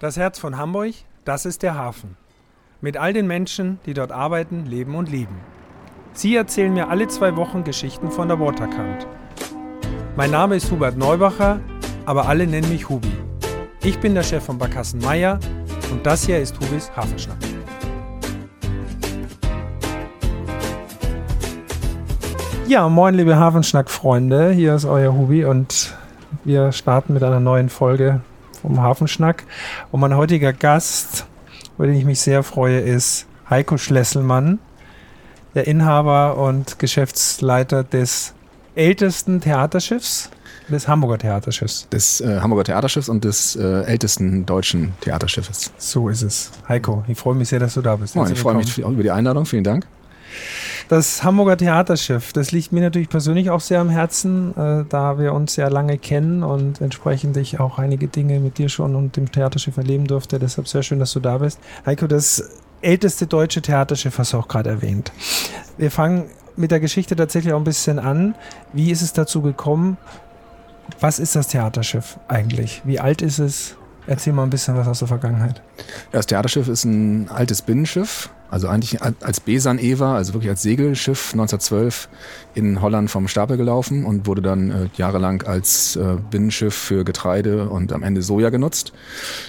Das Herz von Hamburg, das ist der Hafen. Mit all den Menschen, die dort arbeiten, leben und lieben. Sie erzählen mir alle zwei Wochen Geschichten von der Waterkant. Mein Name ist Hubert Neubacher, aber alle nennen mich Hubi. Ich bin der Chef von Barkassen Meier und das hier ist Hubis Hafenschnack. Ja, moin liebe Hafenschnack-Freunde, hier ist euer Hubi und wir starten mit einer neuen Folge vom Hafenschnack. Und mein heutiger Gast, über den ich mich sehr freue, ist Heiko Schlesselmann, der Inhaber und Geschäftsleiter des ältesten Theaterschiffs, des Hamburger Theaterschiffs. Des äh, Hamburger Theaterschiffs und des äh, ältesten deutschen Theaterschiffes. So ist es. Heiko, ich freue mich sehr, dass du da bist. Moin, ich freue mich auch über die Einladung. Vielen Dank. Das Hamburger Theaterschiff, das liegt mir natürlich persönlich auch sehr am Herzen, äh, da wir uns sehr lange kennen und entsprechend ich auch einige Dinge mit dir schon und dem Theaterschiff erleben durfte. Deshalb sehr schön, dass du da bist. Heiko, das älteste deutsche Theaterschiff hast du auch gerade erwähnt. Wir fangen mit der Geschichte tatsächlich auch ein bisschen an. Wie ist es dazu gekommen? Was ist das Theaterschiff eigentlich? Wie alt ist es? Erzähl mal ein bisschen was aus der Vergangenheit. Das Theaterschiff ist ein altes Binnenschiff, also eigentlich als Besan Eva, also wirklich als Segelschiff 1912 in Holland vom Stapel gelaufen und wurde dann äh, jahrelang als äh, Binnenschiff für Getreide und am Ende Soja genutzt.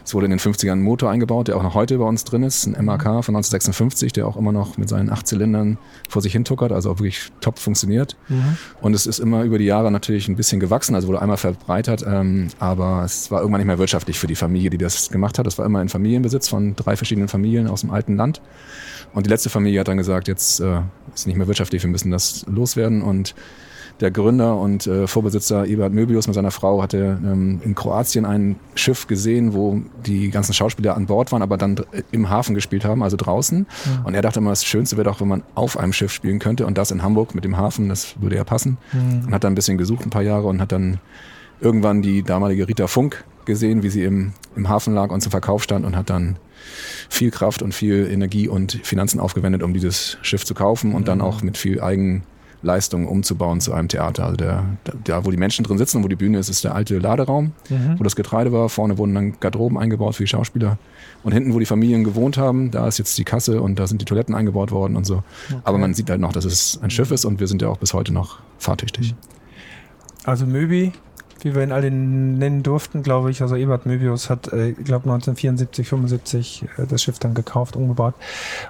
Es wurde in den 50ern ein Motor eingebaut, der auch noch heute bei uns drin ist, ein MAK von 1956, der auch immer noch mit seinen acht Zylindern vor sich hin tuckert, also auch wirklich top funktioniert. Mhm. Und es ist immer über die Jahre natürlich ein bisschen gewachsen, also wurde einmal verbreitert, ähm, aber es war irgendwann nicht mehr wirtschaftlich für die Familie, die das gemacht hat. Das war immer in Familienbesitz von drei verschiedenen Familien aus dem alten Land. Und die letzte Familie hat dann gesagt, jetzt äh, ist nicht mehr wirtschaftlich, wir müssen das loswerden. Und der Gründer und äh, Vorbesitzer Ebert Möbius mit seiner Frau hatte ähm, in Kroatien ein Schiff gesehen, wo die ganzen Schauspieler an Bord waren, aber dann im Hafen gespielt haben, also draußen. Ja. Und er dachte immer, das Schönste wäre doch, wenn man auf einem Schiff spielen könnte und das in Hamburg mit dem Hafen, das würde ja passen. Mhm. Und hat dann ein bisschen gesucht, ein paar Jahre und hat dann irgendwann die damalige Rita Funk gesehen, wie sie im, im Hafen lag und zum Verkauf stand und hat dann viel Kraft und viel Energie und Finanzen aufgewendet, um dieses Schiff zu kaufen und mhm. dann auch mit viel Eigenleistung umzubauen zu einem Theater. Also der, da, wo die Menschen drin sitzen und wo die Bühne ist, ist der alte Laderaum, mhm. wo das Getreide war. Vorne wurden dann Garderoben eingebaut für die Schauspieler. Und hinten, wo die Familien gewohnt haben, da ist jetzt die Kasse und da sind die Toiletten eingebaut worden und so. Okay. Aber man sieht halt noch, dass es ein Schiff ist und wir sind ja auch bis heute noch fahrtüchtig. Also Möbi wie wir ihn alle nennen durften, glaube ich. Also Ebert Möbius hat, äh, ich glaube 1974, 75 äh, das Schiff dann gekauft, umgebaut.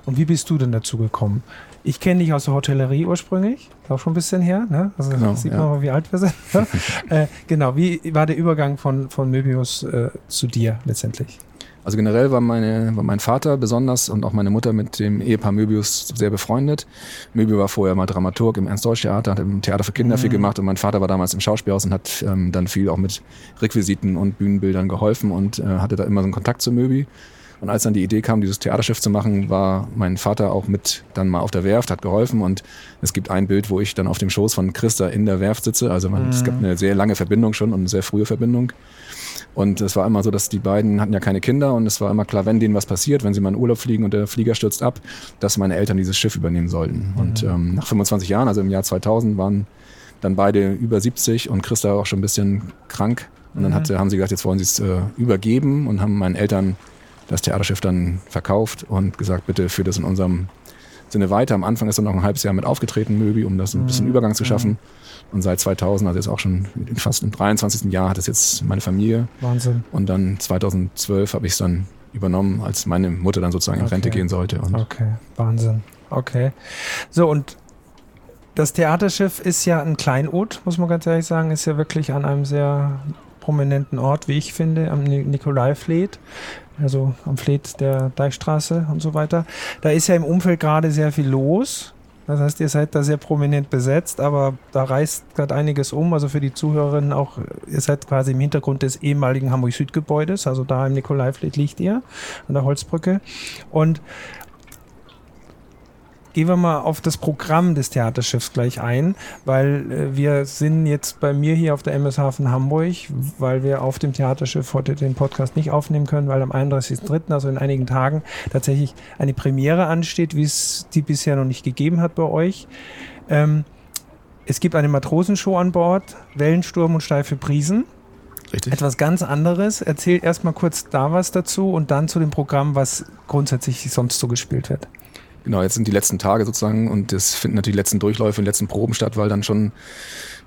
Und wie bist du denn dazu gekommen? Ich kenne dich aus der Hotellerie ursprünglich, auch schon ein bisschen her. Ne? Also genau, sieht man ja. mal, wie alt wir sind. Ne? äh, genau, wie war der Übergang von, von Möbius äh, zu dir letztendlich? Also generell war, meine, war mein Vater besonders und auch meine Mutter mit dem Ehepaar Möbius sehr befreundet. Möbius war vorher mal Dramaturg im Ernst-Deutsch-Theater, hat im Theater für Kinder mhm. viel gemacht und mein Vater war damals im Schauspielhaus und hat ähm, dann viel auch mit Requisiten und Bühnenbildern geholfen und äh, hatte da immer so einen Kontakt zu Möbi. Und als dann die Idee kam, dieses Theaterschiff zu machen, war mein Vater auch mit dann mal auf der Werft, hat geholfen und es gibt ein Bild, wo ich dann auf dem Schoß von Christa in der Werft sitze. Also man, mhm. es gab eine sehr lange Verbindung schon und eine sehr frühe Verbindung. Und es war immer so, dass die beiden hatten ja keine Kinder und es war immer klar, wenn denen was passiert, wenn sie mal in Urlaub fliegen und der Flieger stürzt ab, dass meine Eltern dieses Schiff übernehmen sollten. Mhm. Und ähm, nach 25 Jahren, also im Jahr 2000, waren dann beide über 70 und Christa auch schon ein bisschen krank. Und dann mhm. hat, haben sie gesagt, jetzt wollen sie es äh, übergeben und haben meinen Eltern das Theaterschiff dann verkauft und gesagt, bitte führt das in unserem Sinne weiter. Am Anfang ist er noch ein halbes Jahr mit aufgetreten, Möbi, um das ein bisschen mhm. Übergang zu schaffen. Mhm. Und seit 2000, also jetzt auch schon fast im 23. Jahr, hat es jetzt meine Familie. Wahnsinn. Und dann 2012 habe ich es dann übernommen, als meine Mutter dann sozusagen in Rente gehen sollte. Und okay, Wahnsinn. Okay. So, und das Theaterschiff ist ja ein Kleinod, muss man ganz ehrlich sagen, ist ja wirklich an einem sehr prominenten Ort, wie ich finde, am Nikolai-Fleet, also am Fleet der Deichstraße und so weiter. Da ist ja im Umfeld gerade sehr viel los. Das heißt, ihr seid da sehr prominent besetzt, aber da reißt gerade einiges um. Also für die Zuhörerinnen auch, ihr seid quasi im Hintergrund des ehemaligen Hamburg-Süd-Gebäudes, also da im Nikolaifleet liegt ihr, an der Holzbrücke. Und gehen wir mal auf das Programm des Theaterschiffs gleich ein, weil äh, wir sind jetzt bei mir hier auf der MS Hafen Hamburg, weil wir auf dem Theaterschiff heute den Podcast nicht aufnehmen können, weil am 31.03., also in einigen Tagen, tatsächlich eine Premiere ansteht, wie es die bisher noch nicht gegeben hat bei euch. Ähm, es gibt eine Matrosenshow an Bord, Wellensturm und steife Prisen. Richtig. Etwas ganz anderes. Erzähl erstmal kurz da was dazu und dann zu dem Programm, was grundsätzlich sonst so gespielt wird. Genau, jetzt sind die letzten Tage sozusagen und es finden natürlich die letzten Durchläufe, die letzten Proben statt, weil dann schon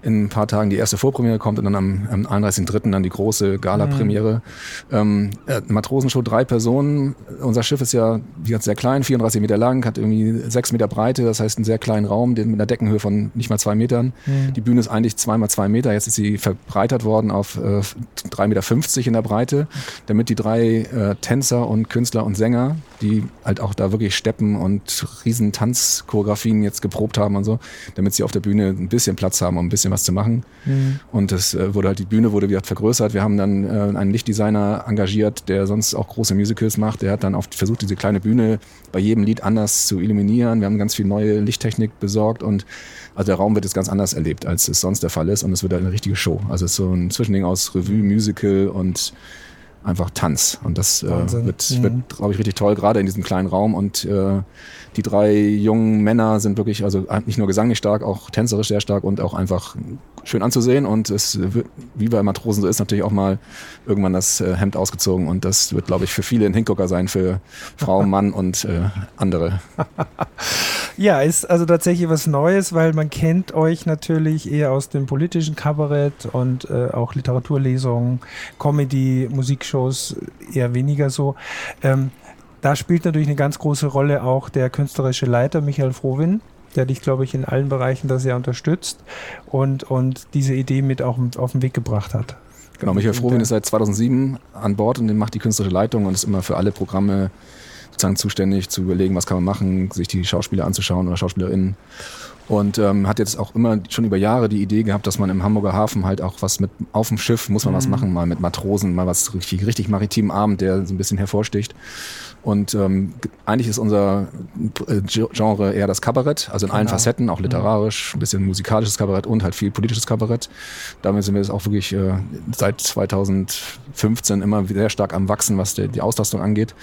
in ein paar Tagen die erste Vorpremiere kommt und dann am, am 31.3. dann die große Gala-Premiere. Mhm. Ähm, äh, Matrosenshow, drei Personen. Unser Schiff ist ja wie gesagt, sehr klein, 34 Meter lang, hat irgendwie sechs Meter Breite, das heißt einen sehr kleinen Raum mit einer Deckenhöhe von nicht mal zwei Metern. Mhm. Die Bühne ist eigentlich zweimal zwei Meter, jetzt ist sie verbreitert worden auf äh, 3,50 Meter in der Breite, damit die drei äh, Tänzer und Künstler und Sänger, die halt auch da wirklich steppen und riesen Tanzchoreografien jetzt geprobt haben und so, damit sie auf der Bühne ein bisschen Platz haben, um ein bisschen bisschen was zu machen. Mhm. Und es äh, wurde halt, die Bühne wurde wieder vergrößert. Wir haben dann äh, einen Lichtdesigner engagiert, der sonst auch große Musicals macht. Der hat dann oft versucht, diese kleine Bühne bei jedem Lied anders zu illuminieren. Wir haben ganz viel neue Lichttechnik besorgt und also der Raum wird jetzt ganz anders erlebt, als es sonst der Fall ist. Und es wird halt eine richtige Show. Also es ist so ein Zwischending aus Revue, Musical und einfach Tanz. Und das äh, wird, mhm. wird glaube ich, richtig toll, gerade in diesem kleinen Raum. Und äh, die drei jungen Männer sind wirklich, also nicht nur gesanglich stark, auch tänzerisch sehr stark und auch einfach schön anzusehen. Und es wird, wie bei Matrosen so ist, natürlich auch mal irgendwann das äh, Hemd ausgezogen. Und das wird, glaube ich, für viele ein Hingucker sein, für Frau, Mann und äh, andere. ja, ist also tatsächlich was Neues, weil man kennt euch natürlich eher aus dem politischen Kabarett und äh, auch Literaturlesungen, Comedy, Musikshows eher weniger so. Ähm, da spielt natürlich eine ganz große Rolle auch der künstlerische Leiter Michael Frohwin, der dich, glaube ich, in allen Bereichen da sehr unterstützt und, und diese Idee mit auch auf den Weg gebracht hat. Genau, Michael Frohwin ist seit 2007 an Bord und macht die künstlerische Leitung und ist immer für alle Programme sozusagen zuständig, zu überlegen, was kann man machen, sich die Schauspieler anzuschauen oder Schauspielerinnen. Und ähm, hat jetzt auch immer schon über Jahre die Idee gehabt, dass man im Hamburger Hafen halt auch was mit auf dem Schiff muss man mhm. was machen, mal mit Matrosen, mal was richtig, richtig maritimen Abend, der so ein bisschen hervorsticht. Und ähm, eigentlich ist unser äh, Genre eher das Kabarett, also in allen genau. Facetten, auch literarisch, ein bisschen musikalisches Kabarett und halt viel politisches Kabarett. Damit sind wir jetzt auch wirklich äh, seit 2015 immer sehr stark am Wachsen, was die, die Auslastung angeht.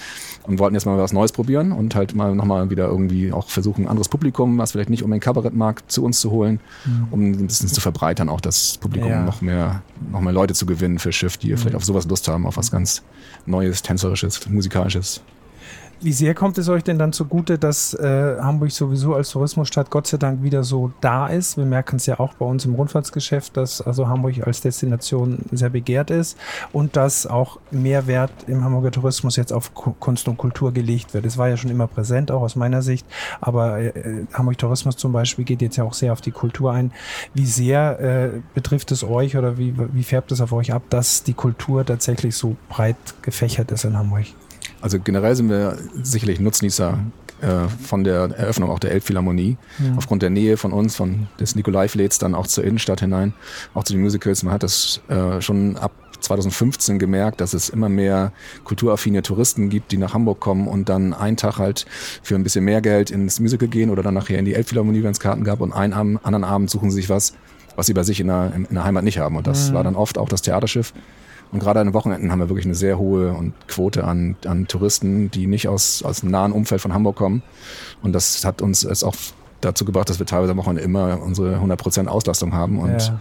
Und wollten jetzt mal was Neues probieren und halt mal nochmal wieder irgendwie auch versuchen, ein anderes Publikum, was vielleicht nicht unbedingt Kabarett mag, zu uns zu holen, mhm. um ein bisschen zu verbreitern, auch das Publikum ja. noch mehr, noch mehr Leute zu gewinnen für Schiff, die mhm. vielleicht auf sowas Lust haben, auf was ganz Neues, Tänzerisches, Musikalisches. Wie sehr kommt es euch denn dann zugute, dass äh, Hamburg sowieso als Tourismusstadt Gott sei Dank wieder so da ist? Wir merken es ja auch bei uns im Rundfahrtsgeschäft, dass also Hamburg als Destination sehr begehrt ist und dass auch mehr Wert im Hamburger Tourismus jetzt auf Kunst und Kultur gelegt wird. Es war ja schon immer präsent, auch aus meiner Sicht, aber äh, Hamburg Tourismus zum Beispiel geht jetzt ja auch sehr auf die Kultur ein. Wie sehr äh, betrifft es euch oder wie, wie färbt es auf euch ab, dass die Kultur tatsächlich so breit gefächert ist in Hamburg? Also generell sind wir sicherlich Nutznießer äh, von der Eröffnung auch der Elbphilharmonie. Ja. Aufgrund der Nähe von uns, von des Nikolai-Fläts dann auch zur Innenstadt hinein, auch zu den Musicals. Man hat das äh, schon ab 2015 gemerkt, dass es immer mehr kulturaffine Touristen gibt, die nach Hamburg kommen und dann einen Tag halt für ein bisschen mehr Geld ins Musical gehen oder dann nachher in die Elbphilharmonie, wenn es Karten gab und einen anderen Abend suchen sie sich was, was sie bei sich in der, in der Heimat nicht haben. Und das mhm. war dann oft auch das Theaterschiff. Und gerade an den Wochenenden haben wir wirklich eine sehr hohe Quote an, an Touristen, die nicht aus, aus dem nahen Umfeld von Hamburg kommen. Und das hat uns es auch dazu gebracht, dass wir teilweise am Wochenende immer unsere 100% Auslastung haben. Und ja.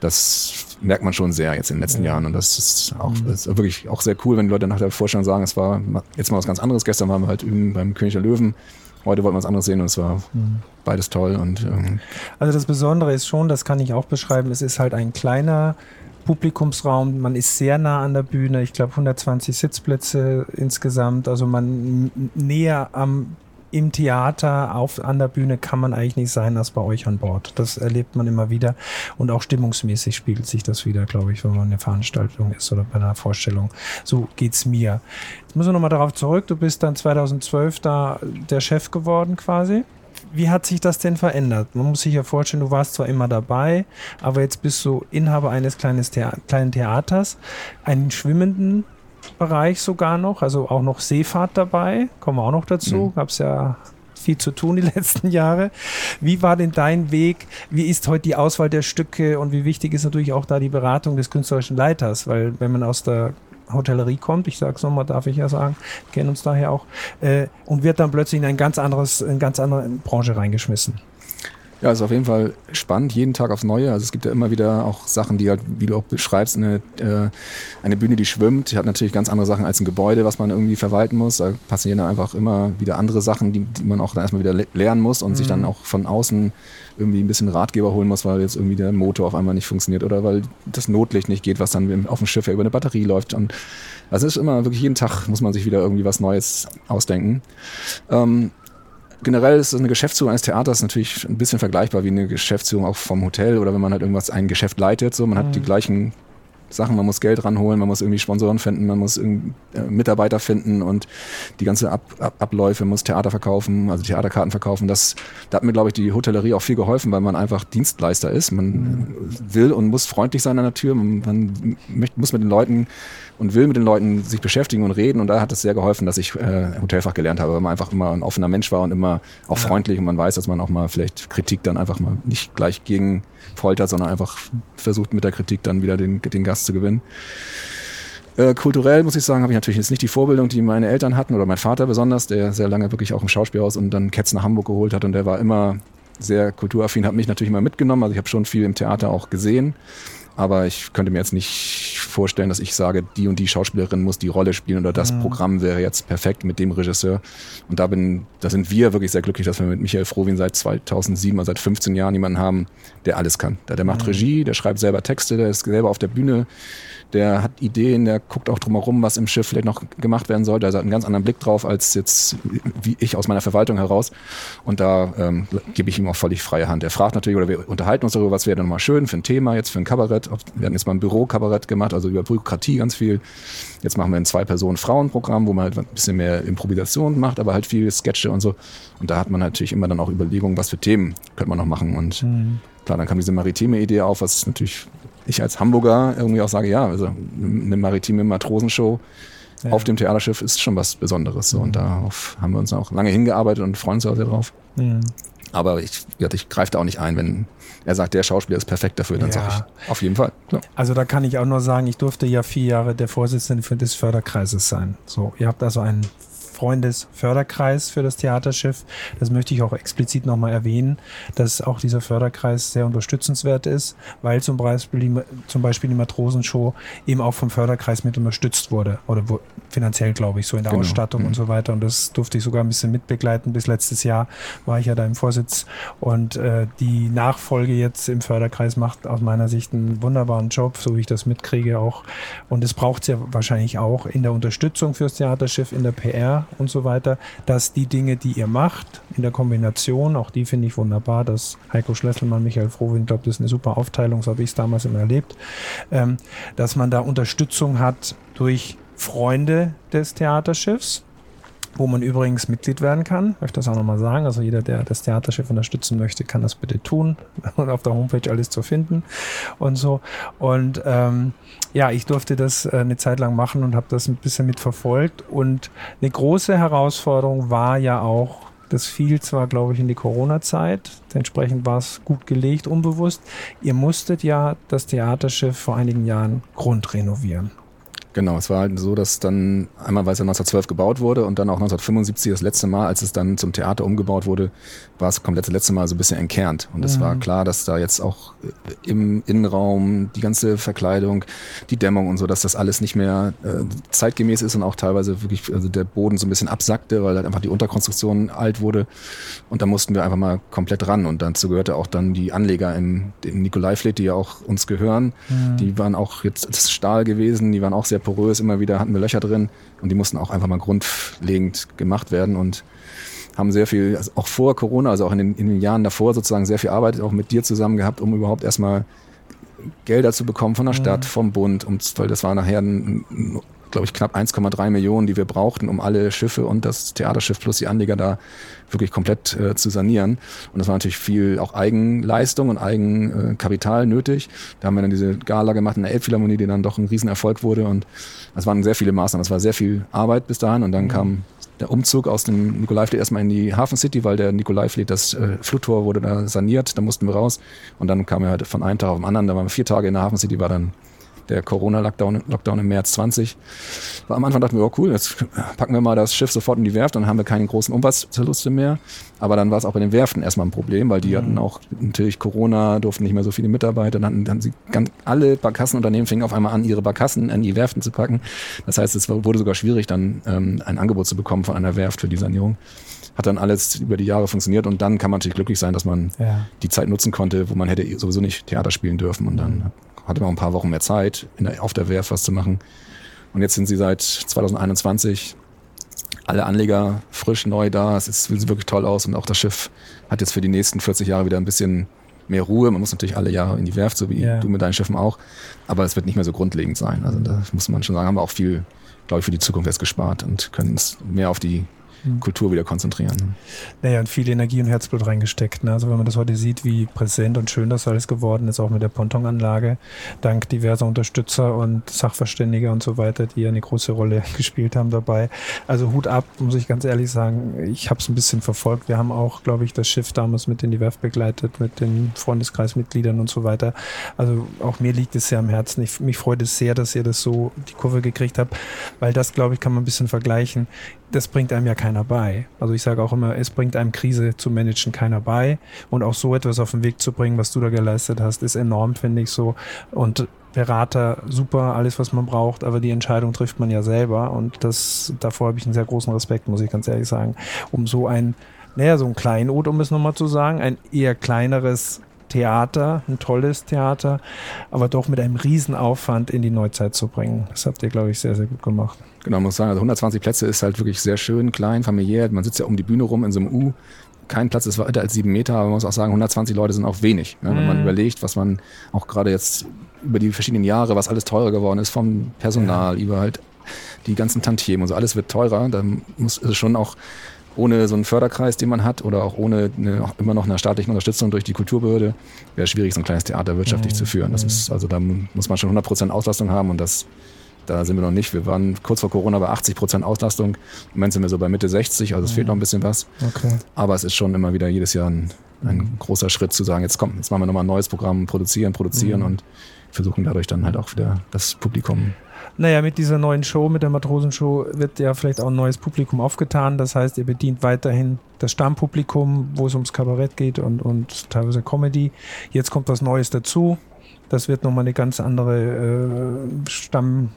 das merkt man schon sehr jetzt in den letzten ja. Jahren. Und das ist auch mhm. ist wirklich auch sehr cool, wenn die Leute nach der Vorstellung sagen, es war jetzt mal was ganz anderes. Gestern waren wir halt üben beim König der Löwen. Heute wollten wir was anderes sehen und es war mhm. beides toll. Und, ähm also das Besondere ist schon, das kann ich auch beschreiben, es ist halt ein kleiner Publikumsraum, man ist sehr nah an der Bühne, ich glaube 120 Sitzplätze insgesamt, also man näher am im Theater auf an der Bühne kann man eigentlich nicht sein als bei euch an Bord. Das erlebt man immer wieder und auch stimmungsmäßig spiegelt sich das wieder, glaube ich, wenn man eine Veranstaltung ist oder bei einer Vorstellung. So geht's mir. Jetzt müssen wir nochmal darauf zurück. Du bist dann 2012 da der Chef geworden quasi wie hat sich das denn verändert? Man muss sich ja vorstellen, du warst zwar immer dabei, aber jetzt bist du Inhaber eines kleines Thea kleinen Theaters, einen schwimmenden Bereich sogar noch, also auch noch Seefahrt dabei, kommen wir auch noch dazu, mhm. gab es ja viel zu tun die letzten Jahre. Wie war denn dein Weg? Wie ist heute die Auswahl der Stücke und wie wichtig ist natürlich auch da die Beratung des künstlerischen Leiters? Weil wenn man aus der Hotellerie kommt, ich sage es nochmal, darf ich ja sagen, kennen uns daher auch, äh, und wird dann plötzlich in ein ganz anderes, in ganz andere Branche reingeschmissen. Ja, ist auf jeden Fall spannend, jeden Tag aufs Neue. Also es gibt ja immer wieder auch Sachen, die halt, wie du auch beschreibst, eine, äh, eine Bühne, die schwimmt, die hat natürlich ganz andere Sachen als ein Gebäude, was man irgendwie verwalten muss. Da passieren dann einfach immer wieder andere Sachen, die, die man auch dann erstmal wieder lernen muss und mhm. sich dann auch von außen irgendwie ein bisschen Ratgeber holen muss, weil jetzt irgendwie der Motor auf einmal nicht funktioniert oder weil das Notlicht nicht geht, was dann auf dem Schiff ja über eine Batterie läuft. Und es ist immer wirklich jeden Tag muss man sich wieder irgendwie was Neues ausdenken. Ähm, generell ist eine Geschäftsführung eines Theaters natürlich ein bisschen vergleichbar wie eine Geschäftsführung auch vom Hotel oder wenn man halt irgendwas ein Geschäft leitet. So, man mhm. hat die mhm. gleichen Sachen, man muss Geld ranholen, man muss irgendwie Sponsoren finden, man muss äh, Mitarbeiter finden und die ganze Ab Ab Abläufe, man muss Theater verkaufen, also Theaterkarten verkaufen. Das, da hat mir, glaube ich, die Hotellerie auch viel geholfen, weil man einfach Dienstleister ist. Man mhm. will und muss freundlich sein an der Tür, man, man muss mit den Leuten und will mit den Leuten sich beschäftigen und reden. Und da hat es sehr geholfen, dass ich äh, Hotelfach gelernt habe, weil man einfach immer ein offener Mensch war und immer auch ja. freundlich und man weiß, dass man auch mal vielleicht Kritik dann einfach mal nicht gleich gegen foltert, sondern einfach versucht mit der Kritik dann wieder den, den Gast zu gewinnen. Äh, kulturell muss ich sagen, habe ich natürlich jetzt nicht die Vorbildung, die meine Eltern hatten oder mein Vater besonders, der sehr lange wirklich auch im Schauspielhaus und dann Cats nach Hamburg geholt hat und der war immer sehr kulturaffin, hat mich natürlich immer mitgenommen. Also ich habe schon viel im Theater auch gesehen aber ich könnte mir jetzt nicht vorstellen, dass ich sage, die und die Schauspielerin muss die Rolle spielen oder das mhm. Programm wäre jetzt perfekt mit dem Regisseur. Und da bin, da sind wir wirklich sehr glücklich, dass wir mit Michael Frohwin seit 2007, also seit 15 Jahren jemanden haben, der alles kann. Der, der macht mhm. Regie, der schreibt selber Texte, der ist selber auf der Bühne, der hat Ideen, der guckt auch drumherum, was im Schiff vielleicht noch gemacht werden soll. Der hat einen ganz anderen Blick drauf als jetzt wie ich aus meiner Verwaltung heraus. Und da ähm, gebe ich ihm auch völlig freie Hand. Er fragt natürlich, oder wir unterhalten uns darüber, was wäre denn nochmal schön für ein Thema, jetzt für ein Kabarett. Wir hatten jetzt mal ein Büro-Kabarett gemacht, also über Bürokratie ganz viel. Jetzt machen wir ein Zwei-Personen-Frauen-Programm, wo man halt ein bisschen mehr Improvisation macht, aber halt viel Sketche und so. Und da hat man natürlich immer dann auch Überlegungen, was für Themen könnte man noch machen. Und mhm. klar, dann kam diese maritime Idee auf, was natürlich ich als Hamburger irgendwie auch sage, ja, also eine maritime Matrosenshow ja. auf dem Theaterschiff ist schon was Besonderes. So. Und mhm. darauf haben wir uns auch lange hingearbeitet und freuen uns auch sehr drauf. Mhm. Aber ich, ich greife da auch nicht ein, wenn er sagt, der Schauspieler ist perfekt dafür, dann ja. sage ich auf jeden Fall. Klar. Also da kann ich auch nur sagen, ich durfte ja vier Jahre der Vorsitzende des Förderkreises sein. So, ihr habt also einen Freundesförderkreis für das Theaterschiff. Das möchte ich auch explizit nochmal erwähnen, dass auch dieser Förderkreis sehr unterstützenswert ist, weil zum Beispiel die, zum Beispiel die Matrosenshow eben auch vom Förderkreis mit unterstützt wurde oder finanziell, glaube ich, so in der genau. Ausstattung mhm. und so weiter. Und das durfte ich sogar ein bisschen mitbegleiten. Bis letztes Jahr war ich ja da im Vorsitz und äh, die Nachfolge jetzt im Förderkreis macht aus meiner Sicht einen wunderbaren Job, so wie ich das mitkriege auch. Und es braucht es ja wahrscheinlich auch in der Unterstützung fürs Theaterschiff, in der PR und so weiter, dass die Dinge, die ihr macht, in der Kombination, auch die finde ich wunderbar, dass Heiko Schlesselmann, Michael Frohwin, ich glaube, das ist eine super Aufteilung, so habe ich es damals immer erlebt, ähm, dass man da Unterstützung hat durch Freunde des Theaterschiffs, wo man übrigens Mitglied werden kann. Ich möchte das auch nochmal sagen. Also jeder, der das Theaterschiff unterstützen möchte, kann das bitte tun und auf der Homepage alles zu finden und so. Und ähm, ja, ich durfte das äh, eine Zeit lang machen und habe das ein bisschen mitverfolgt. Und eine große Herausforderung war ja auch, das fiel zwar, glaube ich, in die Corona-Zeit, entsprechend war es gut gelegt, unbewusst. Ihr musstet ja das Theaterschiff vor einigen Jahren grundrenovieren. Genau, es war halt so, dass dann einmal, weil es ja 1912 gebaut wurde und dann auch 1975 das letzte Mal, als es dann zum Theater umgebaut wurde, war es komplett das letzte Mal so ein bisschen entkernt. Und es mhm. war klar, dass da jetzt auch äh, im Innenraum die ganze Verkleidung, die Dämmung und so, dass das alles nicht mehr äh, zeitgemäß ist und auch teilweise wirklich, also der Boden so ein bisschen absackte, weil halt einfach die Unterkonstruktion alt wurde. Und da mussten wir einfach mal komplett ran. Und dazu gehörte auch dann die Anleger im, im Nikolaifleet, die ja auch uns gehören. Mhm. Die waren auch jetzt das Stahl gewesen, die waren auch sehr porös, immer wieder hatten wir Löcher drin und die mussten auch einfach mal grundlegend gemacht werden und haben sehr viel, also auch vor Corona, also auch in den, in den Jahren davor sozusagen sehr viel Arbeit auch mit dir zusammen gehabt, um überhaupt erstmal Gelder zu bekommen von der Stadt, mhm. vom Bund, um, weil das war nachher ein, ein glaube ich, knapp 1,3 Millionen, die wir brauchten, um alle Schiffe und das Theaterschiff plus die Anleger da wirklich komplett äh, zu sanieren. Und das war natürlich viel auch Eigenleistung und Eigenkapital äh, nötig. Da haben wir dann diese Gala gemacht in der Elbphilharmonie, die dann doch ein Riesenerfolg wurde. Und das waren sehr viele Maßnahmen. Das war sehr viel Arbeit bis dahin. Und dann mhm. kam der Umzug aus dem Nikolaifleet erstmal in die Hafen City, weil der Nikolaifleet, das äh, Fluttor wurde da saniert, da mussten wir raus. Und dann kam er halt von einem Tag auf den anderen, da waren wir vier Tage in der Hafen City, war dann der Corona-Lockdown Lockdown im März 20. Aber am Anfang dachten wir, oh cool, jetzt packen wir mal das Schiff sofort in die Werft, dann haben wir keine großen Umsatzverluste mehr. Aber dann war es auch bei den Werften erstmal ein Problem, weil die mhm. hatten auch natürlich Corona, durften nicht mehr so viele Mitarbeiter. Dann, dann sie ganz, alle Barkassenunternehmen fingen auf einmal an, ihre Barkassen an die Werften zu packen. Das heißt, es wurde sogar schwierig, dann ähm, ein Angebot zu bekommen von einer Werft für die Sanierung hat dann alles über die Jahre funktioniert und dann kann man natürlich glücklich sein, dass man ja. die Zeit nutzen konnte, wo man hätte sowieso nicht Theater spielen dürfen und dann hatte man ein paar Wochen mehr Zeit, der, auf der Werft was zu machen. Und jetzt sind sie seit 2021 alle Anleger frisch neu da. Es sieht wirklich toll aus und auch das Schiff hat jetzt für die nächsten 40 Jahre wieder ein bisschen mehr Ruhe. Man muss natürlich alle Jahre in die Werft, so wie yeah. du mit deinen Schiffen auch. Aber es wird nicht mehr so grundlegend sein. Also da muss man schon sagen, haben wir auch viel, glaube ich, für die Zukunft jetzt gespart und können es mehr auf die Mhm. Kultur wieder konzentrieren. Naja, und viel Energie und Herzblut reingesteckt. Ne? Also wenn man das heute sieht, wie präsent und schön das alles geworden ist, auch mit der Pontonanlage, dank diverser Unterstützer und Sachverständiger und so weiter, die ja eine große Rolle gespielt haben dabei. Also Hut ab, muss ich ganz ehrlich sagen. Ich habe es ein bisschen verfolgt. Wir haben auch, glaube ich, das Schiff damals mit in die Werft begleitet, mit den Freundeskreismitgliedern und so weiter. Also auch mir liegt es sehr am Herzen. Ich, mich freut es sehr, dass ihr das so die Kurve gekriegt habt, weil das, glaube ich, kann man ein bisschen vergleichen das bringt einem ja keiner bei. Also ich sage auch immer, es bringt einem Krise zu managen keiner bei. Und auch so etwas auf den Weg zu bringen, was du da geleistet hast, ist enorm, finde ich so. Und Berater, super, alles, was man braucht, aber die Entscheidung trifft man ja selber. Und das, davor habe ich einen sehr großen Respekt, muss ich ganz ehrlich sagen, um so ein, naja, so ein Kleinod, um es nochmal zu sagen, ein eher kleineres Theater, ein tolles Theater, aber doch mit einem Riesenaufwand in die Neuzeit zu bringen. Das habt ihr, glaube ich, sehr, sehr gut gemacht. Genau, muss sagen, also 120 Plätze ist halt wirklich sehr schön, klein, familiär. Man sitzt ja um die Bühne rum in so einem U. Kein Platz ist weiter als sieben Meter, aber man muss auch sagen, 120 Leute sind auch wenig. Ne? Wenn man mhm. überlegt, was man auch gerade jetzt über die verschiedenen Jahre, was alles teurer geworden ist, vom Personal ja. über halt die ganzen Tantiemen und so, alles wird teurer. Da muss es schon auch ohne so einen Förderkreis, den man hat, oder auch ohne eine, immer noch eine staatliche Unterstützung durch die Kulturbehörde, wäre es schwierig, so ein kleines Theater wirtschaftlich mhm. zu führen. Das ist, also da muss man schon 100% Auslastung haben und das, da sind wir noch nicht. Wir waren kurz vor Corona bei 80% Auslastung. Im Moment sind wir so bei Mitte 60, also es mhm. fehlt noch ein bisschen was. Okay. Aber es ist schon immer wieder jedes Jahr ein, ein mhm. großer Schritt zu sagen, jetzt kommt, jetzt machen wir nochmal ein neues Programm, produzieren, produzieren mhm. und versuchen dadurch dann halt auch wieder das Publikum naja, mit dieser neuen Show, mit der Matrosenshow, wird ja vielleicht auch ein neues Publikum aufgetan. Das heißt, ihr bedient weiterhin das Stammpublikum, wo es ums Kabarett geht und, und teilweise Comedy. Jetzt kommt was Neues dazu. Das wird nochmal eine ganz andere äh, Stamm-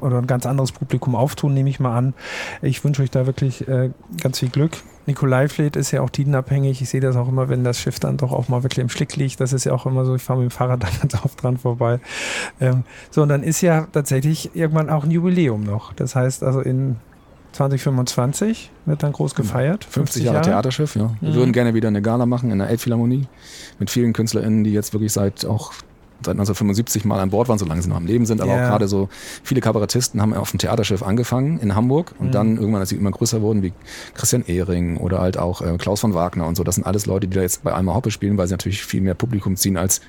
oder ein ganz anderes Publikum auftun, nehme ich mal an. Ich wünsche euch da wirklich äh, ganz viel Glück. Nikolaivfleet ist ja auch tidenabhängig. Ich sehe das auch immer, wenn das Schiff dann doch auch mal wirklich im Schlick liegt. Das ist ja auch immer so, ich fahre mit dem Fahrrad dann ganz oft dran vorbei. Ähm, so, und dann ist ja tatsächlich irgendwann auch ein Jubiläum noch. Das heißt also in 2025 wird dann groß gefeiert. 50, 50 Jahre, Jahre, Theaterschiff, ja. Wir mhm. würden gerne wieder eine Gala machen in der Elbphilharmonie mit vielen KünstlerInnen, die jetzt wirklich seit auch seit 1975 mal an Bord waren, solange sie noch am Leben sind. Aber yeah. auch gerade so viele Kabarettisten haben auf dem Theaterschiff angefangen in Hamburg und mhm. dann irgendwann, als sie immer größer wurden, wie Christian Ehring oder halt auch äh, Klaus von Wagner und so. Das sind alles Leute, die da jetzt bei Alma Hoppe spielen, weil sie natürlich viel mehr Publikum ziehen als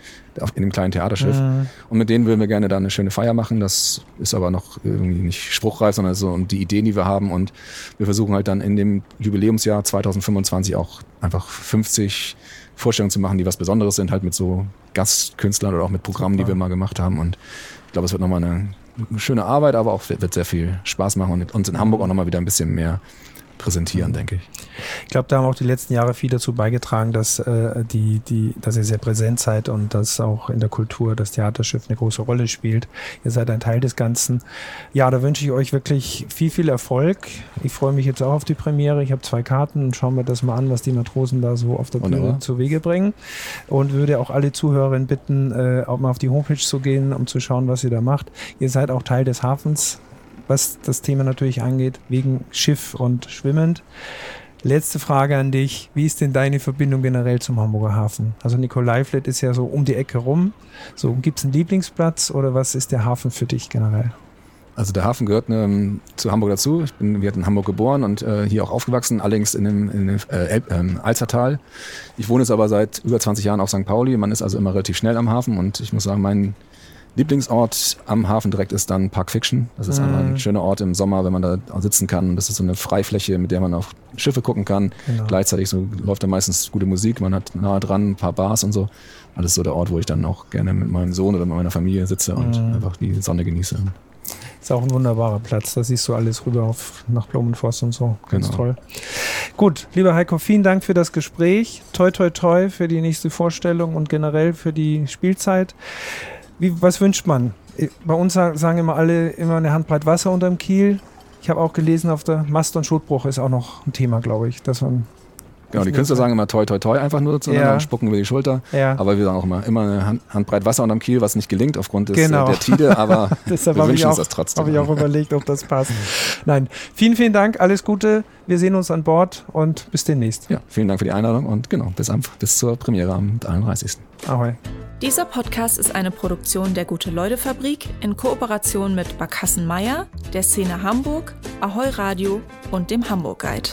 in dem kleinen Theaterschiff. Mhm. Und mit denen würden wir gerne da eine schöne Feier machen. Das ist aber noch irgendwie nicht spruchreif, sondern so und die Ideen, die wir haben. Und wir versuchen halt dann in dem Jubiläumsjahr 2025 auch einfach 50 Vorstellungen zu machen, die was Besonderes sind, halt mit so Gastkünstlern oder auch mit Programmen, Super. die wir mal gemacht haben. Und ich glaube, es wird nochmal eine schöne Arbeit, aber auch wird sehr viel Spaß machen und uns in Hamburg auch nochmal wieder ein bisschen mehr präsentieren, denke ich. Ich glaube, da haben auch die letzten Jahre viel dazu beigetragen, dass, äh, die, die, dass ihr sehr präsent seid und dass auch in der Kultur das Theaterschiff eine große Rolle spielt. Ihr seid ein Teil des Ganzen. Ja, da wünsche ich euch wirklich viel, viel Erfolg. Ich freue mich jetzt auch auf die Premiere. Ich habe zwei Karten und schauen wir das mal an, was die Matrosen da so auf der Bühne zu Wege bringen. Und würde auch alle Zuhörerinnen bitten, äh, auch mal auf die Homepage zu gehen, um zu schauen, was ihr da macht. Ihr seid auch Teil des Hafens was das Thema natürlich angeht, wegen Schiff und schwimmend. Letzte Frage an dich. Wie ist denn deine Verbindung generell zum Hamburger Hafen? Also Nikolaivlet ist ja so um die Ecke rum. So, gibt es einen Lieblingsplatz oder was ist der Hafen für dich generell? Also der Hafen gehört ne, zu Hamburg dazu. Ich bin wir in Hamburg geboren und äh, hier auch aufgewachsen, allerdings in dem, in dem äh, äh, Alzertal. Ich wohne jetzt aber seit über 20 Jahren auf St. Pauli. Man ist also immer relativ schnell am Hafen und ich muss sagen, mein Lieblingsort am Hafen direkt ist dann Park Fiction. Das ist mhm. ein schöner Ort im Sommer, wenn man da sitzen kann. Das ist so eine Freifläche, mit der man auf Schiffe gucken kann. Genau. Gleichzeitig so läuft da meistens gute Musik. Man hat nahe dran ein paar Bars und so. Alles so der Ort, wo ich dann auch gerne mit meinem Sohn oder mit meiner Familie sitze und mhm. einfach die Sonne genieße. Ist auch ein wunderbarer Platz. Da siehst du alles rüber auf, nach Blumenfoss und so. Ganz genau. toll. Gut, lieber Heiko, vielen Dank für das Gespräch. Toi, toi, toi für die nächste Vorstellung und generell für die Spielzeit. Wie, was wünscht man? Bei uns sagen immer alle immer eine Handbreit Wasser unterm Kiel. Ich habe auch gelesen, auf der Mast- und Schotbruch ist auch noch ein Thema, glaube ich, dass man Genau, die Künstler sagen immer toi toi toi einfach nur zueinander ja. und spucken über die Schulter. Ja. Aber wir sagen auch immer, immer eine Hand, Handbreit Wasser unterm Kiel, was nicht gelingt aufgrund des, genau. der Tide, aber Deshalb wir wünschen auch, uns das trotzdem. Habe ich auch überlegt, ob das passt. Nein, vielen, vielen Dank, alles Gute. Wir sehen uns an Bord und bis demnächst. Ja, vielen Dank für die Einladung und genau, bis, am, bis zur Premiere am 31. Ahoi. Dieser Podcast ist eine Produktion der Gute-Leute-Fabrik in Kooperation mit Barkassen Meier, der Szene Hamburg, Ahoi Radio und dem Hamburg Guide.